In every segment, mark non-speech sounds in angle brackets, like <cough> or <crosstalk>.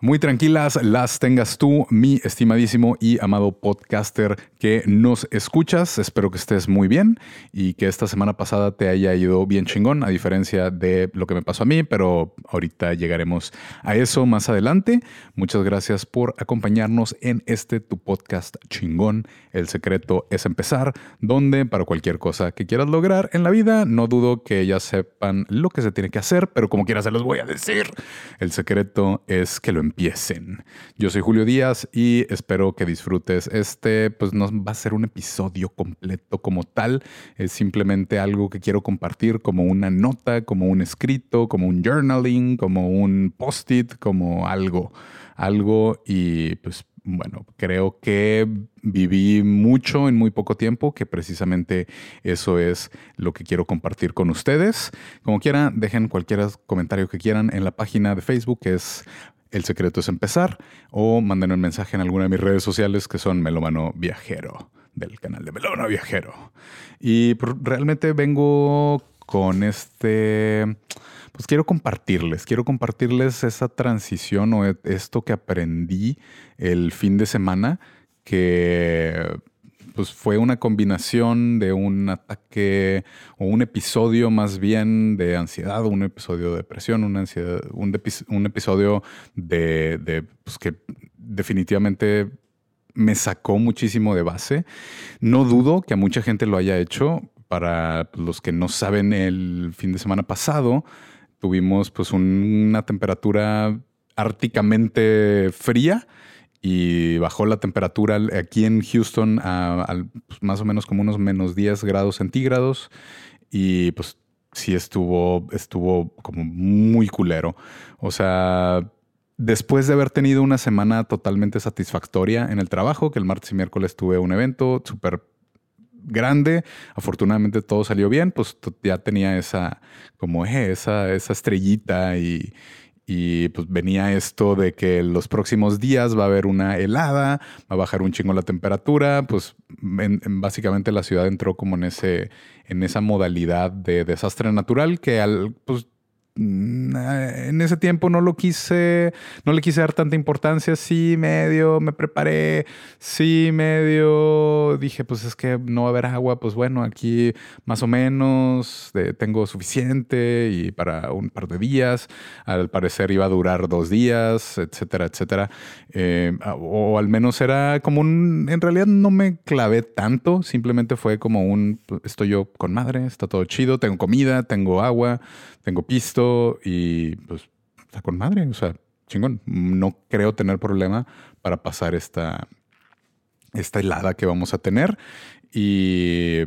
Muy tranquilas las tengas tú, mi estimadísimo y amado podcaster que nos escuchas. Espero que estés muy bien y que esta semana pasada te haya ido bien chingón, a diferencia de lo que me pasó a mí, pero ahorita llegaremos a eso más adelante. Muchas gracias por acompañarnos en este tu podcast chingón. El secreto es empezar, donde para cualquier cosa que quieras lograr en la vida, no dudo que ya sepan lo que se tiene que hacer, pero como quiera se los voy a decir. El secreto es que lo empiecen. Yo soy Julio Díaz y espero que disfrutes este, pues no va a ser un episodio completo como tal, es simplemente algo que quiero compartir como una nota, como un escrito, como un journaling, como un post-it, como algo, algo y pues bueno, creo que viví mucho en muy poco tiempo, que precisamente eso es lo que quiero compartir con ustedes. Como quieran, dejen cualquier comentario que quieran en la página de Facebook, que es el secreto es empezar o manden un mensaje en alguna de mis redes sociales que son Melómano Viajero, del canal de Melómano Viajero. Y realmente vengo con este, pues quiero compartirles, quiero compartirles esa transición o e, esto que aprendí el fin de semana que pues fue una combinación de un ataque o un episodio más bien de ansiedad, un episodio de depresión, una ansiedad, un, episodio de, pues que definitivamente me sacó muchísimo de base. No dudo que a mucha gente lo haya hecho. Para los que no saben, el fin de semana pasado tuvimos pues una temperatura árticamente fría y bajó la temperatura aquí en Houston a, pues, más o menos como unos menos 10 grados centígrados y pues sí estuvo, estuvo como muy culero. O sea, después de haber tenido una semana totalmente satisfactoria en el trabajo, que el martes y miércoles tuve un evento súper grande, afortunadamente todo salió bien, pues ya tenía esa, como eh, esa, esa estrellita y, y pues venía esto de que los próximos días va a haber una helada, va a bajar un chingo la temperatura, pues básicamente la ciudad entró como en ese en esa modalidad de desastre natural que al pues en ese tiempo no lo quise, no le quise dar tanta importancia, sí, medio, me preparé, sí, medio, dije, pues es que no va a haber agua, pues bueno, aquí más o menos tengo suficiente y para un par de días, al parecer iba a durar dos días, etcétera, etcétera, eh, o al menos era como un, en realidad no me clavé tanto, simplemente fue como un, estoy yo con madre, está todo chido, tengo comida, tengo agua, tengo pisto y pues está con madre, o sea, chingón. No creo tener problema para pasar esta, esta helada que vamos a tener. Y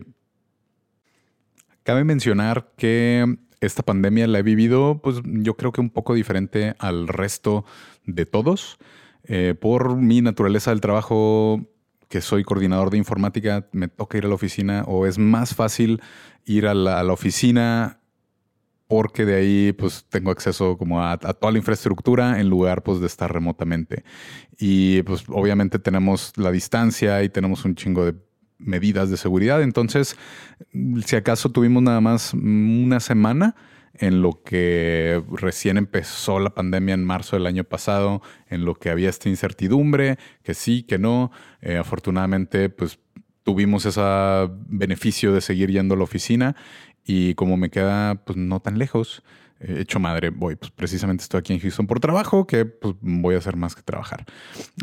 cabe mencionar que esta pandemia la he vivido, pues yo creo que un poco diferente al resto de todos. Eh, por mi naturaleza del trabajo, que soy coordinador de informática, me toca ir a la oficina o es más fácil ir a la, a la oficina porque de ahí pues tengo acceso como a, toda la infraestructura en lugar pues de estar remotamente. Y pues obviamente tenemos la distancia y tenemos un chingo de medidas de seguridad. Entonces, si acaso tuvimos nada más una semana en lo que recién empezó la pandemia en marzo del año pasado, en lo que había esta incertidumbre, que sí, que no. Eh, afortunadamente, pues tuvimos ese beneficio de seguir yendo a la oficina y como me queda pues no tan lejos, he hecho madre, voy, pues precisamente estoy aquí en Houston por trabajo, que pues voy a hacer más que trabajar.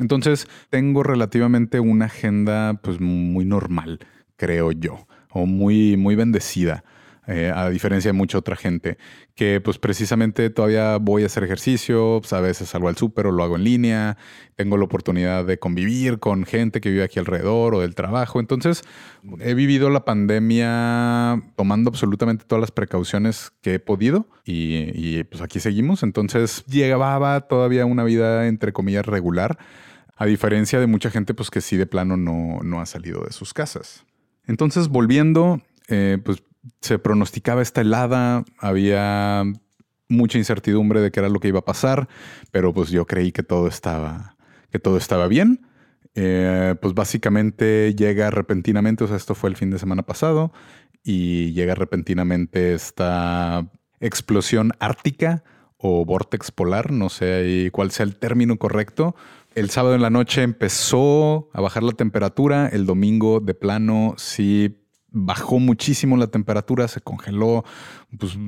Entonces tengo relativamente una agenda pues muy normal, creo yo, o muy, muy bendecida. Eh, a diferencia de mucha otra gente, que pues precisamente todavía voy a hacer ejercicio, pues, a veces salgo al súper o lo hago en línea, tengo la oportunidad de convivir con gente que vive aquí alrededor o del trabajo, entonces he vivido la pandemia tomando absolutamente todas las precauciones que he podido y, pues aquí seguimos, entonces llegaba todavía una vida entre comillas regular, a diferencia de mucha gente pues que sí de plano no, no ha salido de sus casas. Entonces, volviendo, eh, pues se pronosticaba esta helada, había mucha incertidumbre de qué era lo que iba a pasar, pero pues yo creí que todo estaba, que todo estaba bien. Eh, pues básicamente llega repentinamente, o sea, esto fue el fin de semana pasado, y llega repentinamente esta explosión ártica o vortex polar, no sé cuál sea el término correcto. El sábado en la noche empezó a bajar la temperatura, el domingo de plano sí bajó muchísimo la temperatura, se congeló, pues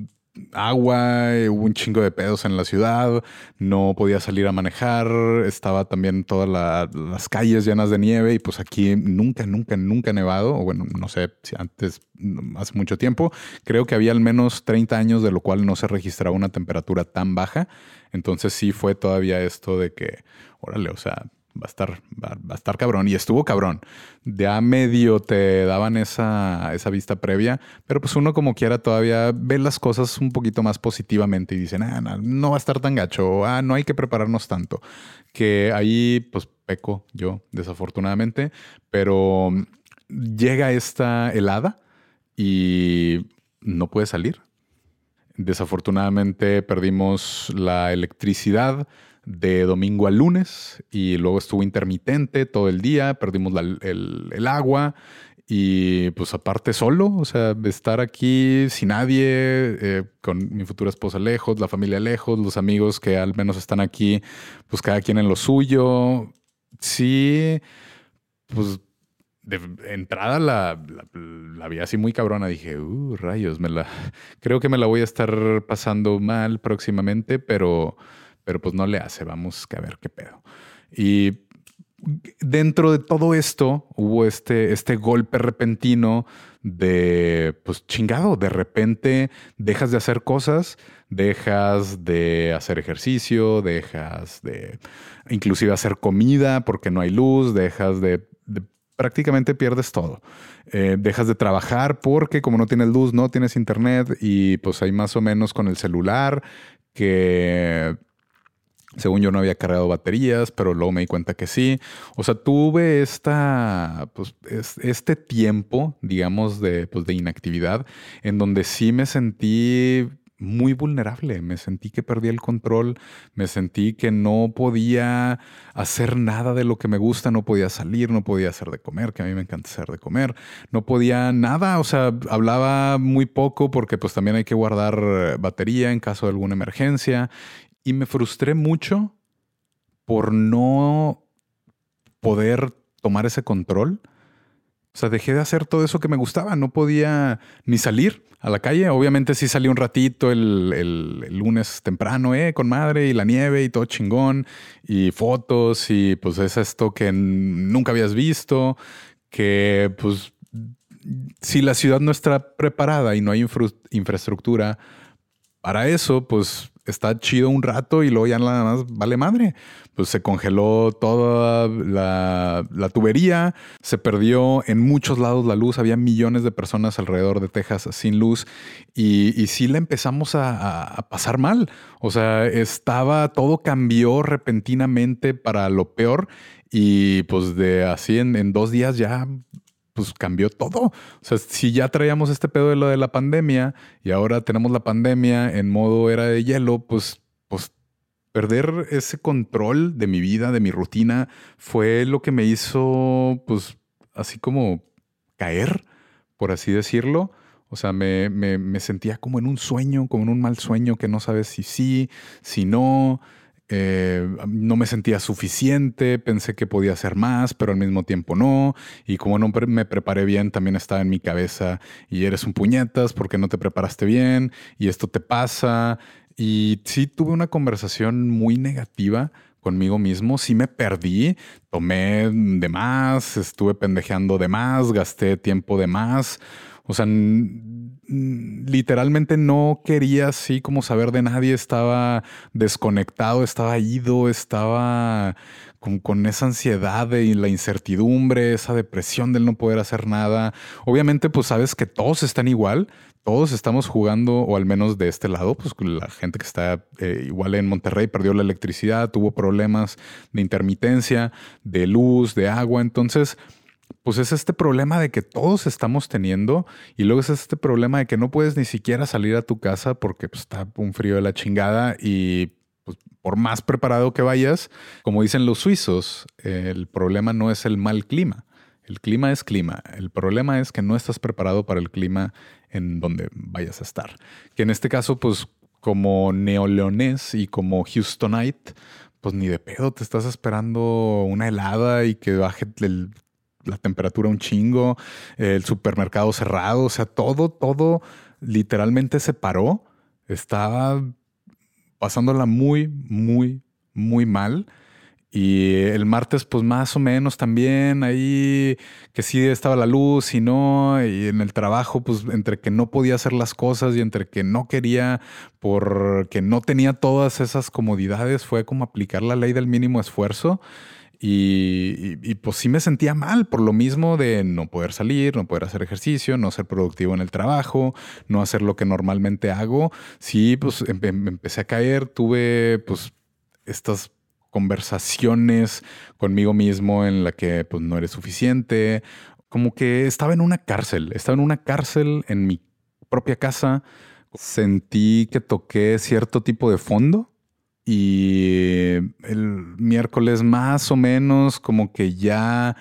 agua, hubo un chingo de pedos en la ciudad, no podía salir a manejar, estaba también todas las calles llenas de nieve y pues aquí nunca, nunca, nunca nevado, o bueno, no sé si antes, hace mucho tiempo, creo que había al menos 30 años de lo cual no se registraba una temperatura tan baja, entonces sí fue todavía esto de que, órale, o sea, va a estar, va, a estar cabrón. Y estuvo cabrón. Ya medio te daban esa, esa vista previa, pero pues uno como quiera todavía ve las cosas un poquito más positivamente y dicen, ah, no, va a estar tan gacho, ah, no hay que prepararnos tanto. Que ahí pues peco yo, desafortunadamente, pero llega esta helada y no puede salir. Desafortunadamente perdimos la electricidad de domingo a lunes y luego estuvo intermitente todo el día, perdimos el, agua y pues aparte solo, o sea, estar aquí sin nadie, eh, con mi futura esposa lejos, la familia lejos, los amigos que al menos están aquí, pues cada quien en lo suyo. Sí, pues de entrada la, la, vi así muy cabrona. Dije, uh, rayos, me la, creo que me la voy a estar pasando mal próximamente, pero pero pues no le hace, vamos a ver qué pedo. Y dentro de todo esto hubo este, este golpe repentino de, pues chingado, de repente dejas de hacer cosas, dejas de hacer ejercicio, dejas de inclusive hacer comida porque no hay luz, dejas de, prácticamente pierdes todo. Eh, dejas de trabajar porque como no tienes luz, no tienes internet y pues hay más o menos con el celular que según yo no había cargado baterías, pero luego me di cuenta que sí. O sea, tuve esta, pues, este tiempo, digamos, de, pues, de inactividad en donde sí me sentí muy vulnerable, me sentí que perdí el control, me sentí que no podía hacer nada de lo que me gusta, no podía salir, no podía hacer de comer, que a mí me encanta hacer de comer, no podía nada, o sea, hablaba muy poco porque pues también hay que guardar batería en caso de alguna emergencia y me frustré mucho por no poder tomar ese control. O sea, dejé de hacer todo eso que me gustaba. No podía ni salir a la calle. Obviamente sí salí un ratito el, lunes temprano, ¿eh? Con madre y la nieve y todo chingón. Y fotos y pues es esto que nunca habías visto. Que pues si la ciudad no está preparada y no hay infraestructura para eso, pues está chido un rato y luego ya nada más vale madre. Pues se congeló toda la, tubería, se perdió en muchos lados la luz, había millones de personas alrededor de Texas sin luz y, sí le empezamos a, pasar mal. O sea, estaba, todo cambió repentinamente para lo peor y pues de así en, en dos días ya pues cambió todo. O sea, si ya traíamos este pedo de lo de la pandemia y ahora tenemos la pandemia en modo era de hielo, pues, pues perder ese control de mi vida, de mi rutina, fue lo que me hizo, pues, así como caer, por así decirlo. O sea, me, me, me sentía como en un sueño, como en un mal sueño que no sabes si sí, si no. Eh, no me sentía suficiente, pensé que podía hacer más, pero al mismo tiempo no. Y como no me preparé bien, también estaba en mi cabeza y eres un puñetas porque no te preparaste bien y esto te pasa. Y sí tuve una conversación muy negativa conmigo mismo, sí me perdí, tomé de más, estuve pendejeando de más, gasté tiempo de más. O sea, literalmente no quería así como saber de nadie, estaba desconectado, estaba ido, estaba con, con, esa ansiedad y la incertidumbre, esa depresión del no poder hacer nada. Obviamente, pues sabes que todos están igual, todos estamos jugando, o al menos de este lado, pues la gente que está eh, igual en Monterrey perdió la electricidad, tuvo problemas de intermitencia, de luz, de agua, entonces pues es este problema de que todos estamos teniendo y luego es este problema de que no puedes ni siquiera salir a tu casa porque pues, está un frío de la chingada y pues, por más preparado que vayas, como dicen los suizos, el problema no es el mal clima. El clima es clima. El problema es que no estás preparado para el clima en donde vayas a estar. Que en este caso, pues como neoleonés y como Houstonite, pues ni de pedo te estás esperando una helada y que baje la temperatura un chingo, el supermercado cerrado, o sea, todo, todo literalmente se paró. Estaba pasándola muy, muy, muy mal. Y el martes, pues más o menos también ahí, que sí estaba la luz y no, y en el trabajo, pues entre que no podía hacer las cosas y entre que no quería, porque no tenía todas esas comodidades, fue como aplicar la ley del mínimo esfuerzo. Y, pues sí me sentía mal por lo mismo de no poder salir, no poder hacer ejercicio, no ser productivo en el trabajo, no hacer lo que normalmente hago. Sí, pues empecé a caer, tuve pues estas conversaciones conmigo mismo en la que pues no eres suficiente, como que estaba en una cárcel, estaba en una cárcel en mi propia casa, sentí que toqué cierto tipo de fondo y el miércoles más o menos como que ya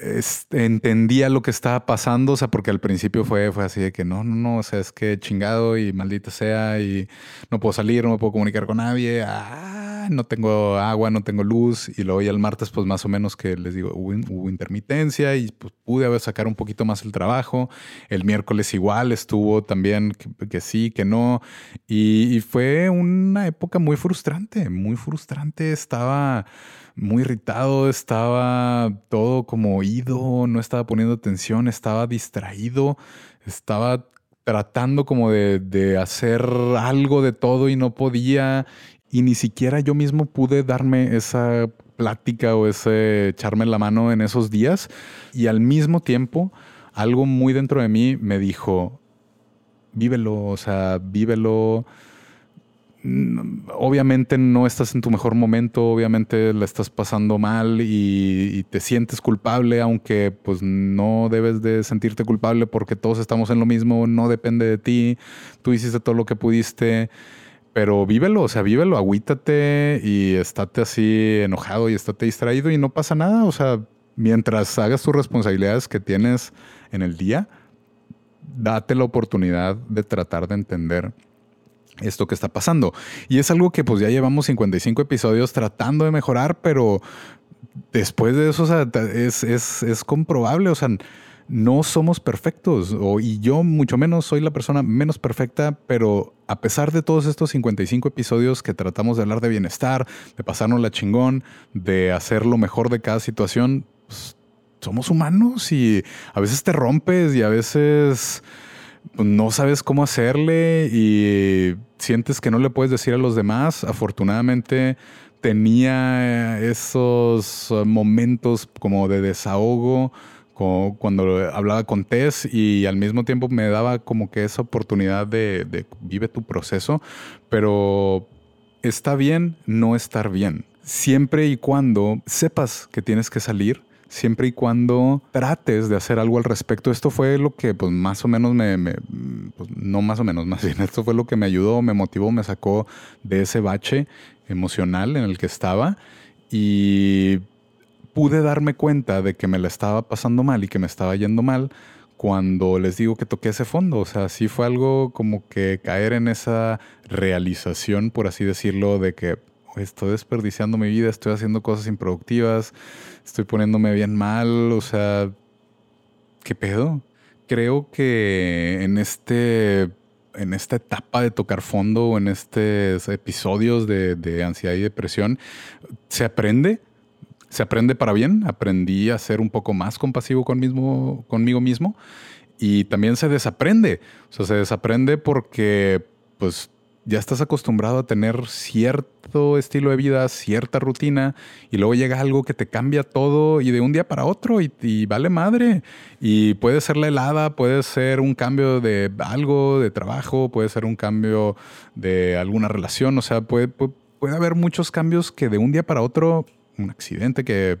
este, entendía lo que estaba pasando, o sea, porque al principio fue, fue así de que no, no, no, o sea, es que chingado y maldita sea y no puedo salir, no puedo comunicar con nadie, ah, no tengo agua, no tengo luz y luego ya el martes pues más o menos que les digo, hubo, intermitencia y pues pude sacar un poquito más el trabajo, el miércoles igual estuvo también que, sí, que no. Y fue una época muy frustrante, muy frustrante, estaba muy irritado, estaba todo como oído, no estaba poniendo atención, estaba distraído, estaba tratando como de, hacer algo de todo y no podía y ni siquiera yo mismo pude darme esa plática o ese echarme la mano en esos días. Y al mismo tiempo algo muy dentro de mí me dijo, vívelo, o sea, vívelo. Obviamente no estás en tu mejor momento, obviamente la estás pasando mal y, te sientes culpable, aunque pues no debes de sentirte culpable porque todos estamos en lo mismo, no depende de ti, tú hiciste todo lo que pudiste, pero vívelo, o sea, vívelo, agüítate y estate así enojado y estate distraído y no pasa nada, o sea, mientras hagas tus responsabilidades que tienes en el día, date la oportunidad de tratar de entender esto que está pasando. Y es algo que pues ya llevamos 55 episodios tratando de mejorar, pero después de eso es, comprobable, o sea, no somos perfectos, o, y yo mucho menos soy la persona menos perfecta, pero a pesar de todos estos 55 episodios que tratamos de hablar de bienestar, de pasarnos la chingón, de hacer lo mejor de cada situación, pues, somos humanos y a veces te rompes y a veces no sabes cómo hacerle y sientes que no le puedes decir a los demás. Afortunadamente tenía esos momentos como de desahogo cuando hablaba con Tess y al mismo tiempo me daba como que esa oportunidad de, de vive tu proceso, pero está bien no estar bien. Siempre y cuando sepas que tienes que salir, siempre y cuando trates de hacer algo al respecto. Esto fue lo que pues más o menos me, pues, no más o menos, <laughs> más bien, esto fue lo que me ayudó, me motivó, me sacó de ese bache emocional en el que estaba y pude darme cuenta de que me la estaba pasando mal y que me estaba yendo mal cuando les digo que toqué ese fondo. O sea, sí fue algo como que caer en esa realización, por así decirlo, de que estoy desperdiciando mi vida, estoy haciendo cosas improductivas, estoy poniéndome bien mal, o sea, ¿qué pedo? Creo que en este en esta etapa de tocar fondo o en estos episodios de, ansiedad y depresión, se aprende, se aprende para bien. Aprendí a ser un poco más compasivo conmigo mismo y también se desaprende. O sea, se desaprende porque pues ya estás acostumbrado a tener cierto estilo de vida, cierta rutina, y luego llega algo que te cambia todo y de un día para otro y, vale madre. Y puede ser la helada, puede ser un cambio de algo, de trabajo, puede ser un cambio de alguna relación, o sea, puede, puede, haber muchos cambios que de un día para otro, un accidente que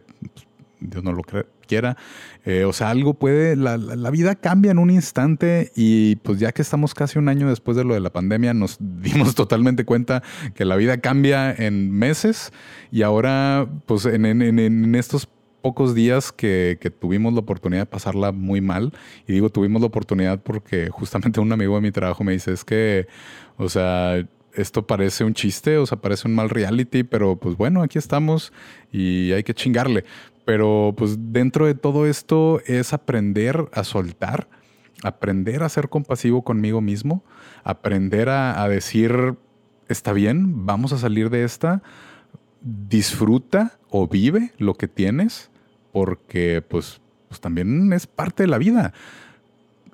Dios no lo quiera. Eh, o sea, algo puede, la, la, vida cambia en un instante y pues ya que estamos casi un año después de lo de la pandemia, nos <laughs> dimos totalmente cuenta que la vida cambia en meses y ahora pues en, en, en estos pocos días que, que, tuvimos la oportunidad de pasarla muy mal. Y digo, tuvimos la oportunidad porque justamente un amigo de mi trabajo me dice, es que, o sea, esto parece un chiste, o sea, parece un mal reality, pero pues bueno, aquí estamos y hay que chingarle. Pero pues dentro de todo esto es aprender a soltar, aprender a ser compasivo conmigo mismo, aprender a, a decir, está bien, vamos a salir de esta, disfruta o vive lo que tienes porque pues, pues también es parte de la vida.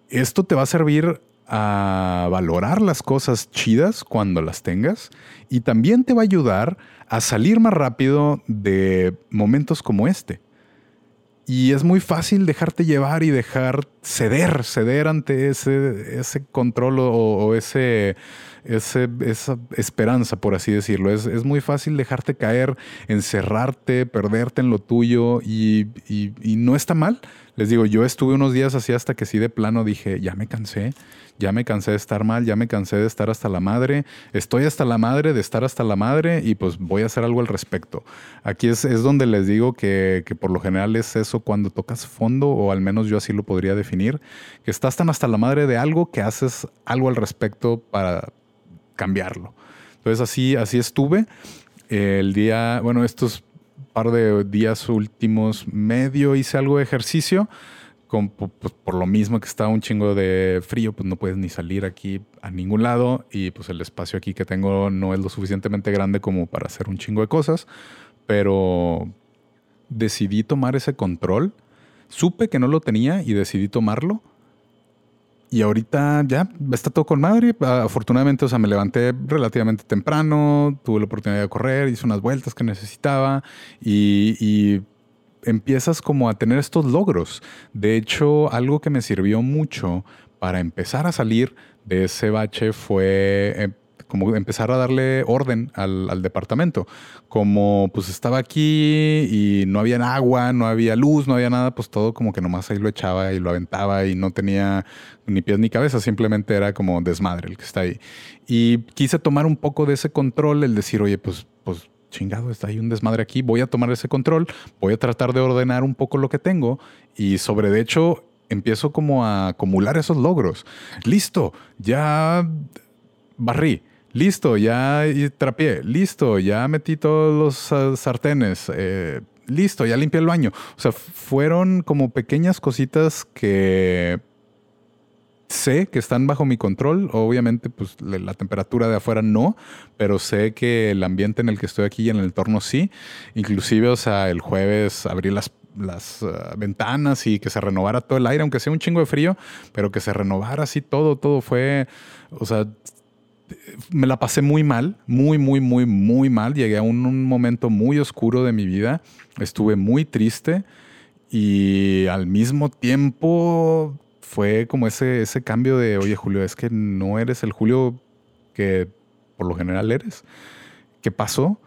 Esto te va a servir a valorar las cosas chidas cuando las tengas y también te va a ayudar a salir más rápido de momentos como este. Y es muy fácil dejarte llevar y dejar ceder, ceder ante ese, ese control o ese esa esperanza, por así decirlo. Es, es, muy fácil dejarte caer, encerrarte, perderte en lo tuyo y, y, y, no está mal. Les digo, yo estuve unos días así hasta que sí de plano dije, ya me cansé, ya me cansé de estar mal, ya me cansé de estar hasta la madre, estoy hasta la madre de estar hasta la madre y pues voy a hacer algo al respecto. Aquí es, es donde les digo que, que por lo general es eso cuando tocas fondo, o al menos yo así lo podría definir, que estás tan hasta la madre de algo que haces algo al respecto para, cambiarlo. Entonces así, así estuve. El día, bueno, estos par de días últimos medio hice algo de ejercicio. Con, pues, por lo mismo que está un chingo de frío, pues no puedes ni salir aquí a ningún lado y pues el espacio aquí que tengo no es lo suficientemente grande como para hacer un chingo de cosas, pero decidí tomar ese control. Supe que no lo tenía y decidí tomarlo y ahorita ya está todo con madre. Afortunadamente, o sea, me levanté relativamente temprano, tuve la oportunidad de correr, hice unas vueltas que necesitaba y, empiezas como a tener estos logros. De hecho, algo que me sirvió mucho para empezar a salir de ese bache fue eh, como empezar a darle orden al, departamento. Como pues estaba aquí y no había agua, no había luz, no había nada, pues todo como que nomás ahí lo echaba y lo aventaba y no tenía ni pies ni cabeza, simplemente era como desmadre el que está ahí. Y quise tomar un poco de ese control, el decir, oye, pues chingado, está ahí un desmadre aquí, voy a tomar ese control, voy a tratar de ordenar un poco lo que tengo y sobre de hecho empiezo como a acumular esos logros. Listo, ya barrí Listo, ya trapié. Listo, ya metí todos los sartenes. Eh, listo, ya limpié el baño. O sea, fueron como pequeñas cositas que sé que están bajo mi control. Obviamente, pues la temperatura de afuera no, pero sé que el ambiente en el que estoy aquí y en el entorno sí. Inclusive, o sea, el jueves abrí las las ah, ventanas y que se renovara todo el aire, aunque sea un chingo de frío, pero que se renovara así todo, todo fue, o sea, me la pasé muy mal, muy, muy, muy, muy mal. Llegué a un, momento muy oscuro de mi vida. Estuve muy triste y al mismo tiempo fue como ese, ese cambio de, oye Julio, es que no eres el Julio que por lo general eres. ¿Qué pasó?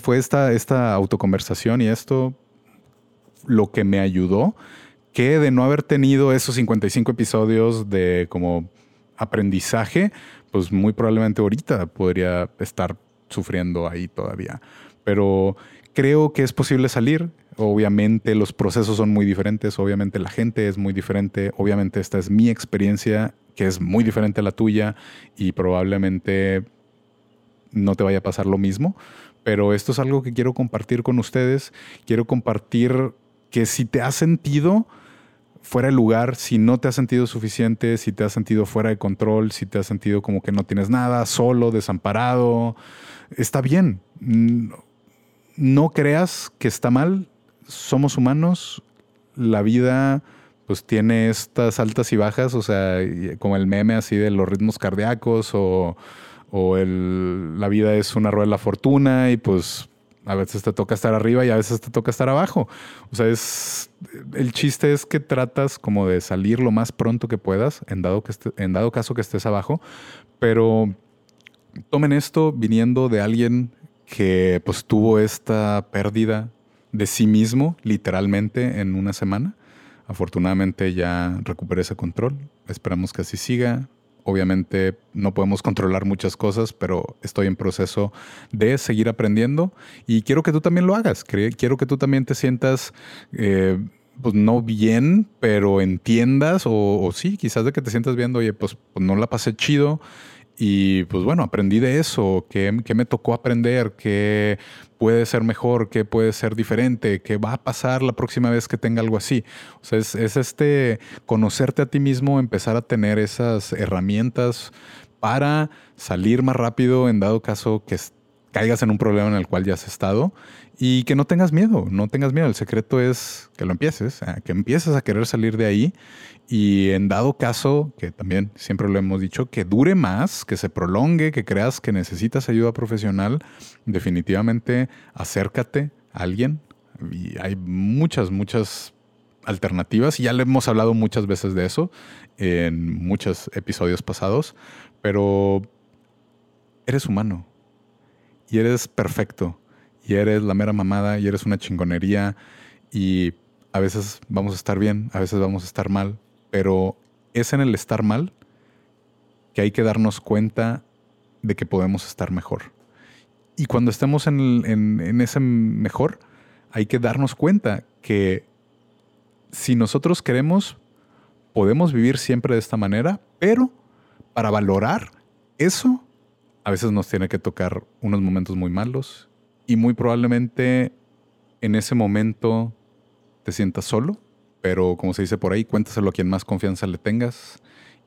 fue esta, esta autoconversación y esto lo que me ayudó, que de no haber tenido esos 55 episodios de como aprendizaje, pues muy probablemente ahorita podría estar sufriendo ahí todavía. Pero creo que es posible salir. Obviamente los procesos son muy diferentes, obviamente la gente es muy diferente, obviamente esta es mi experiencia que es muy diferente a la tuya y probablemente no te vaya a pasar lo mismo, pero esto es algo que quiero compartir con ustedes. Quiero compartir que si te has sentido fuera de lugar, si no te has sentido suficiente, si te has sentido fuera de control, si te has sentido como que no tienes nada, solo, desamparado, está bien. No creas que está mal, somos humanos, la vida pues tiene estas altas y bajas, o sea, como el meme así de los ritmos cardíacos o, o el, la vida es una rueda de la fortuna y pues a veces te toca estar arriba y a veces te toca estar abajo. O sea, es el chiste es que tratas como de salir lo más pronto que puedas, en dado, que en dado caso que estés abajo, pero tomen esto viniendo de alguien que pues tuvo esta pérdida de sí mismo, literalmente, en una semana. Afortunadamente ya recuperé ese control. Esperamos que así siga. Obviamente no podemos controlar muchas cosas, pero estoy en proceso de seguir aprendiendo y quiero que tú también lo hagas. Quiero que tú también te sientas, eh, pues no bien, pero entiendas o, sí, quizás de que te sientas viendo, oye, pues no la pasé chido y pues bueno, aprendí de eso, qué, me tocó aprender, qué puede ser mejor, qué puede ser diferente, qué va a pasar la próxima vez que tenga algo así. O sea, es, es este conocerte a ti mismo, empezar a tener esas herramientas para salir más rápido en dado caso que caigas en un problema en el cual ya has estado y que no tengas miedo, no tengas miedo. El secreto es que lo empieces, que empieces a querer salir de ahí y en dado caso, que también siempre lo hemos dicho, que dure más, que se prolongue, que creas que necesitas ayuda profesional, definitivamente acércate a alguien. Y hay muchas, muchas alternativas y ya le hemos hablado muchas veces de eso en muchos episodios pasados, pero eres humano y eres perfecto y eres la mera mamada y eres una chingonería y a veces vamos a estar bien, a veces vamos a estar mal, pero es en el estar mal que hay que darnos cuenta de que podemos estar mejor. Y cuando estemos en, ese mejor, hay que darnos cuenta que si nosotros queremos, podemos vivir siempre de esta manera, pero para valorar eso, a veces nos tiene que tocar unos momentos muy malos y muy probablemente en ese momento te sientas solo pero como se dice por ahí, cuéntaselo a quien más confianza le tengas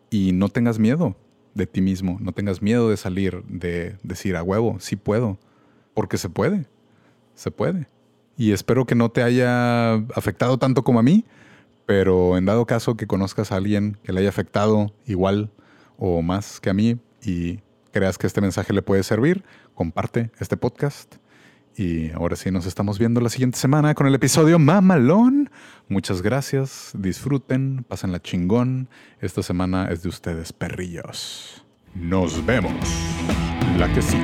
y no tengas miedo de ti mismo, no tengas miedo de salir, de decir a huevo, sí puedo, porque se puede, se puede. Y espero que no te haya afectado tanto como a mí, pero en dado caso que conozcas a alguien que le haya afectado igual o más que a mí y creas que este mensaje le puede servir, comparte este podcast y ahora sí, nos estamos viendo la siguiente semana con el episodio Mamalón. Muchas gracias, disfruten, pasen la chingón. Esta semana es de ustedes, perrillos. Nos vemos. La que sí.